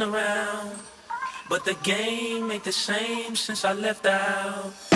been around. But the game ain't the same since I left out.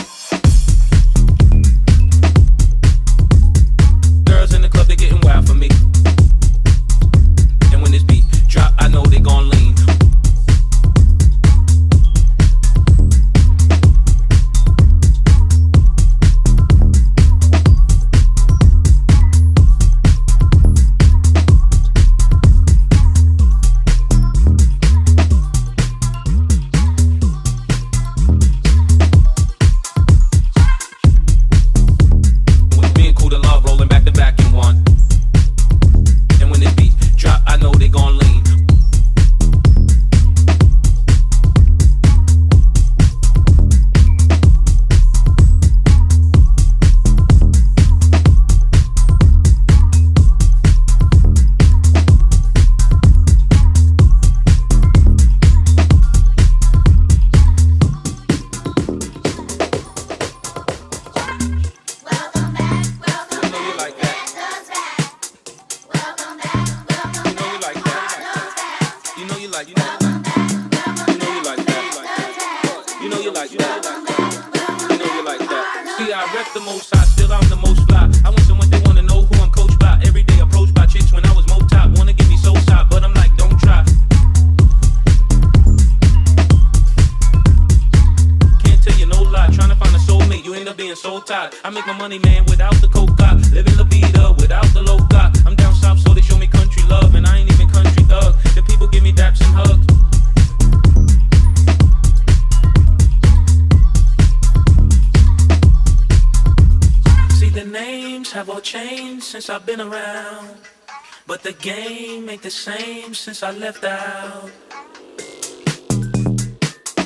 since I left out.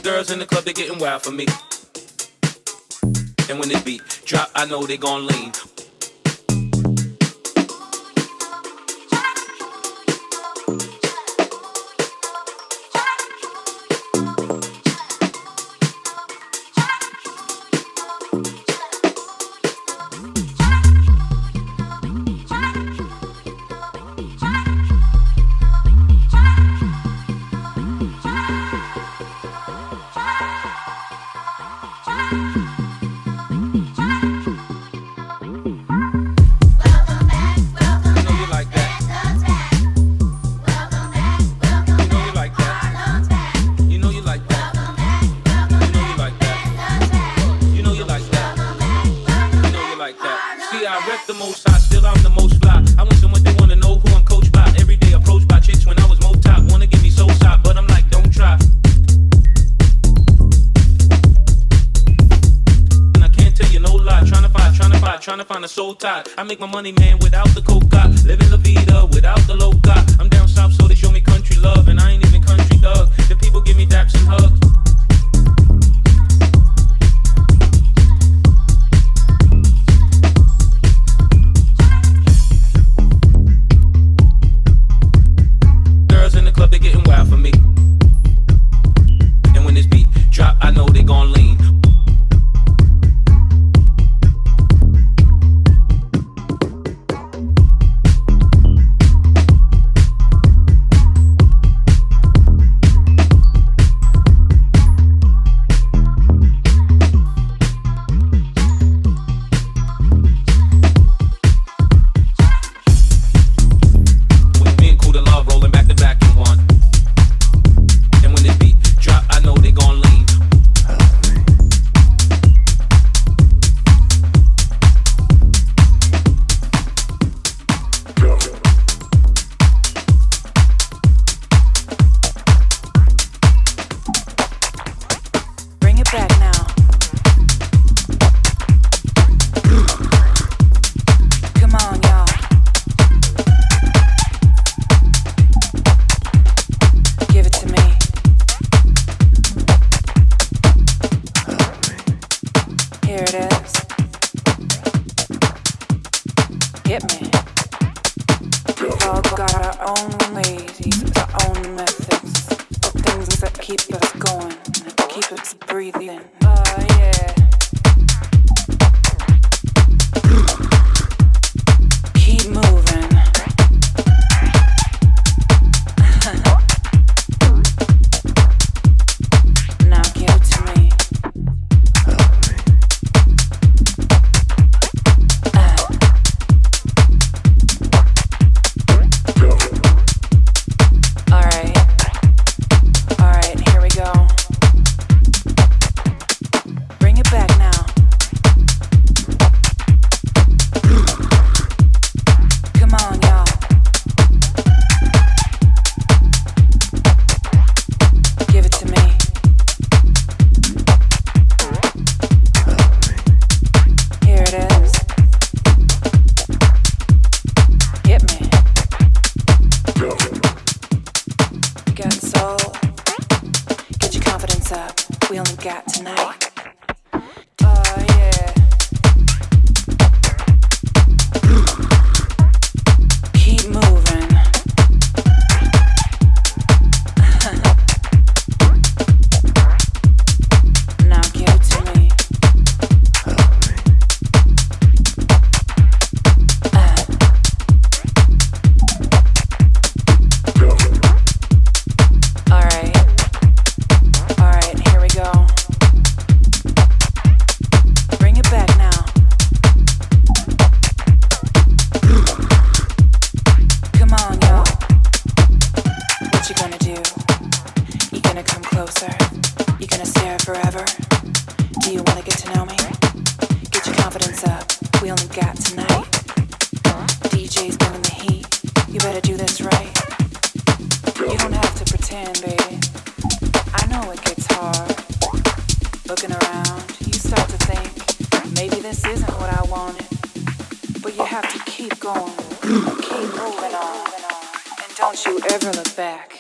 Girls in the club, they're getting wild for me. And when they beat drop, I know they gon' lean. See, I rep the most high, still I'm the most fly. I want someone they wanna know who I'm coached by. Every day approached by chicks when I was mo top. Wanna give me soul side, but I'm like, don't try. And I can't tell you no lie. Tryna find, tryna find, tryna find a soul tie. I make my money, man, without the coca. Living La Vida without the loca. I'm down south, so they show me country love, and I ain't even country thug. The people give me daps and hugs. getting wild for me. people. we only got tonight. DJ's giving the heat. You better do this right. You don't have to pretend, baby. I know it gets hard. Looking around, you start to think maybe this isn't what I wanted. But you have to keep going, keep moving on, and don't you ever look back.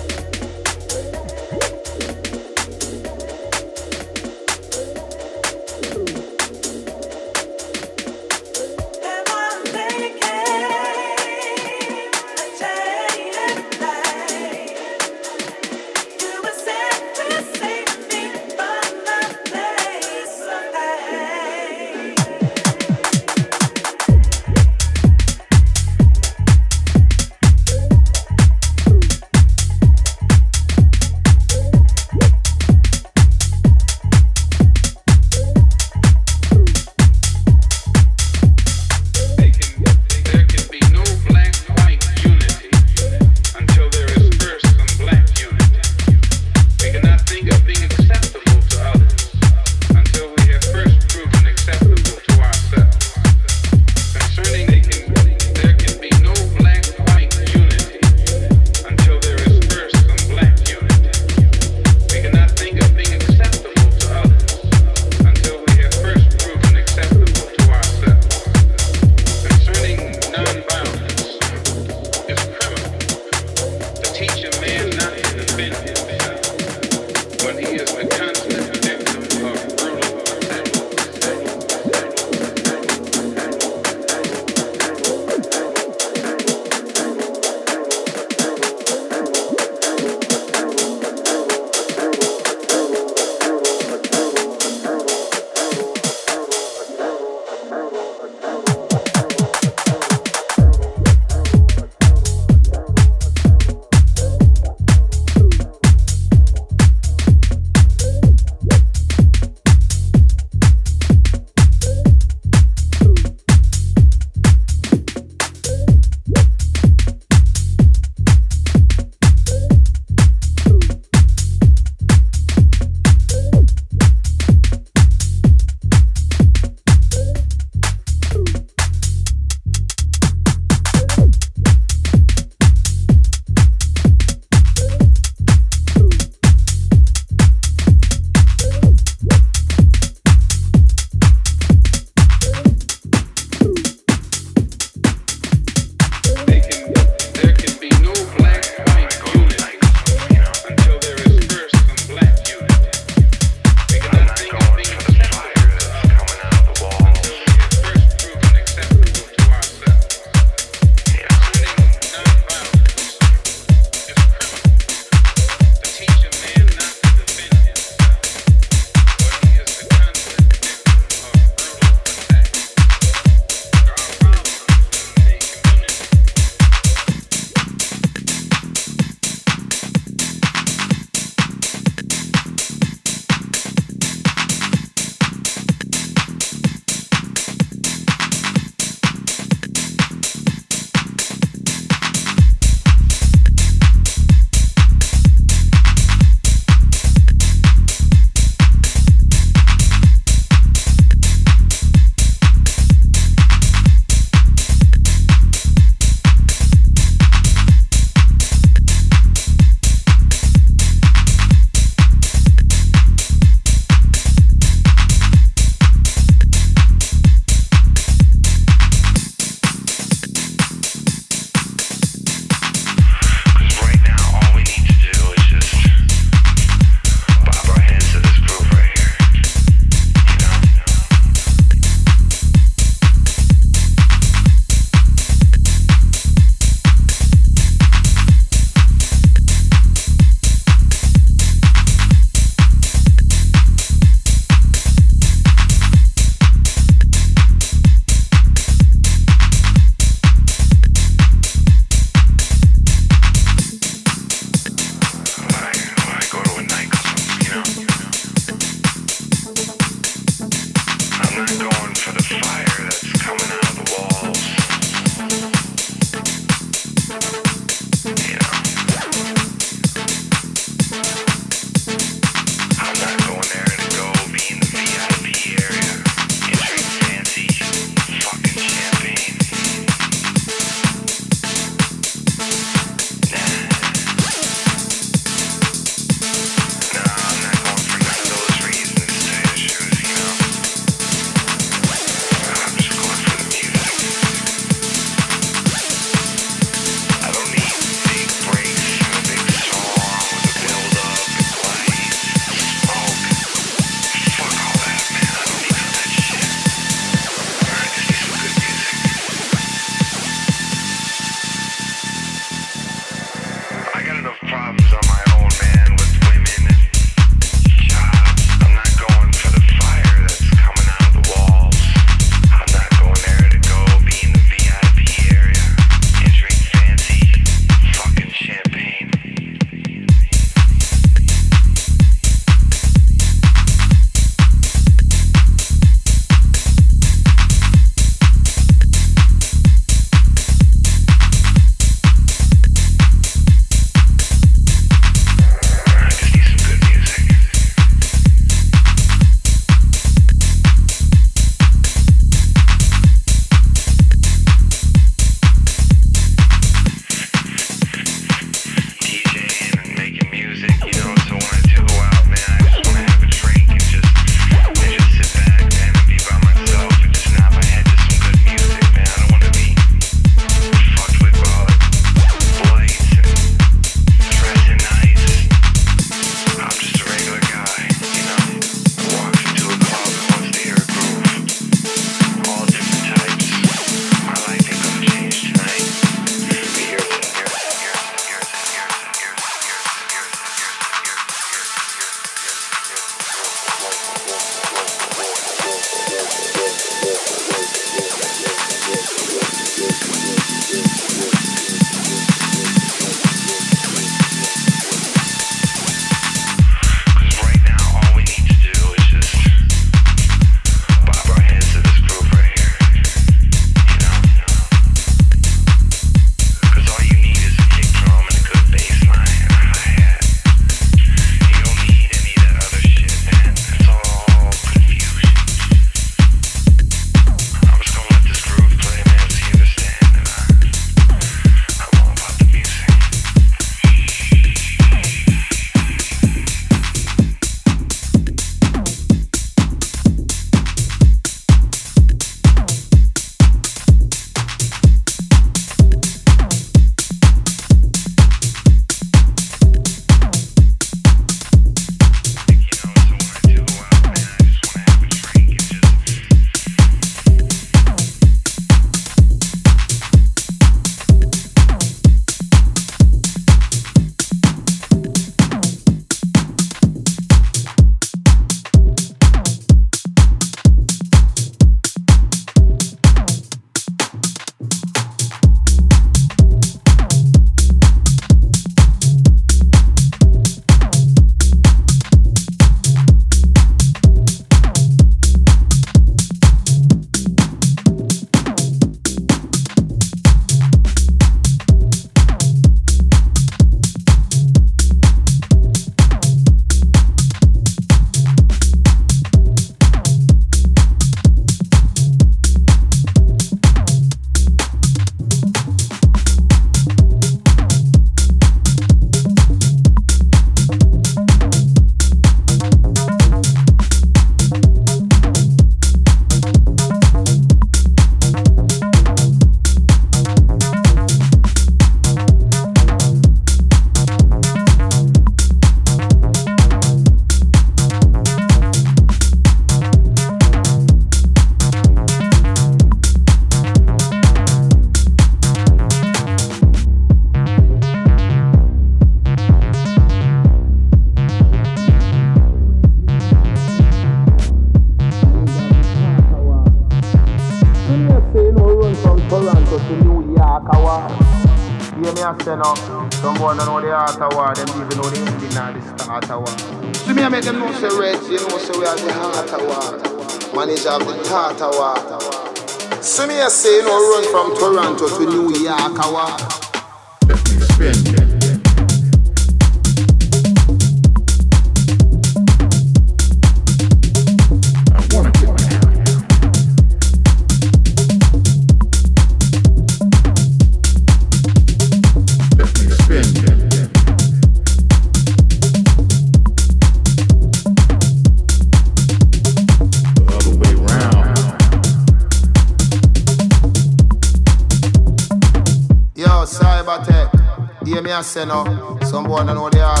Say no. Some boy don't know the art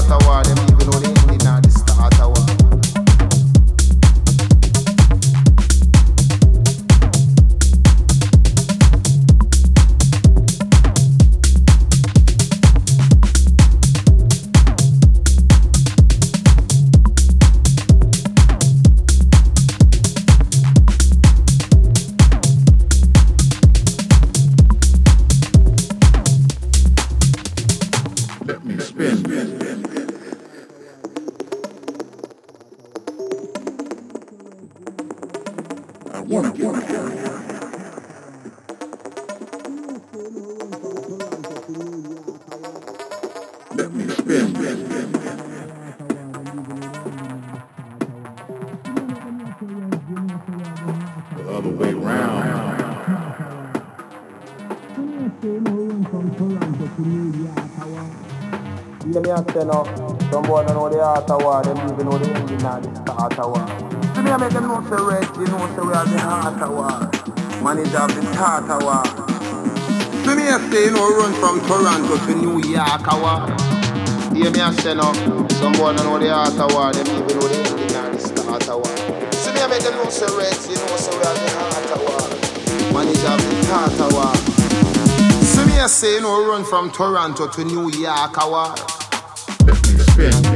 Toronto to New York of war. Hear me I say no. Some boy don't know the art of war, them even know the ending and the start of war. See me I make them know say red, you know say we are the heart of war. Manager of the start of war. See me I say you know run from Toronto to New York of war spin.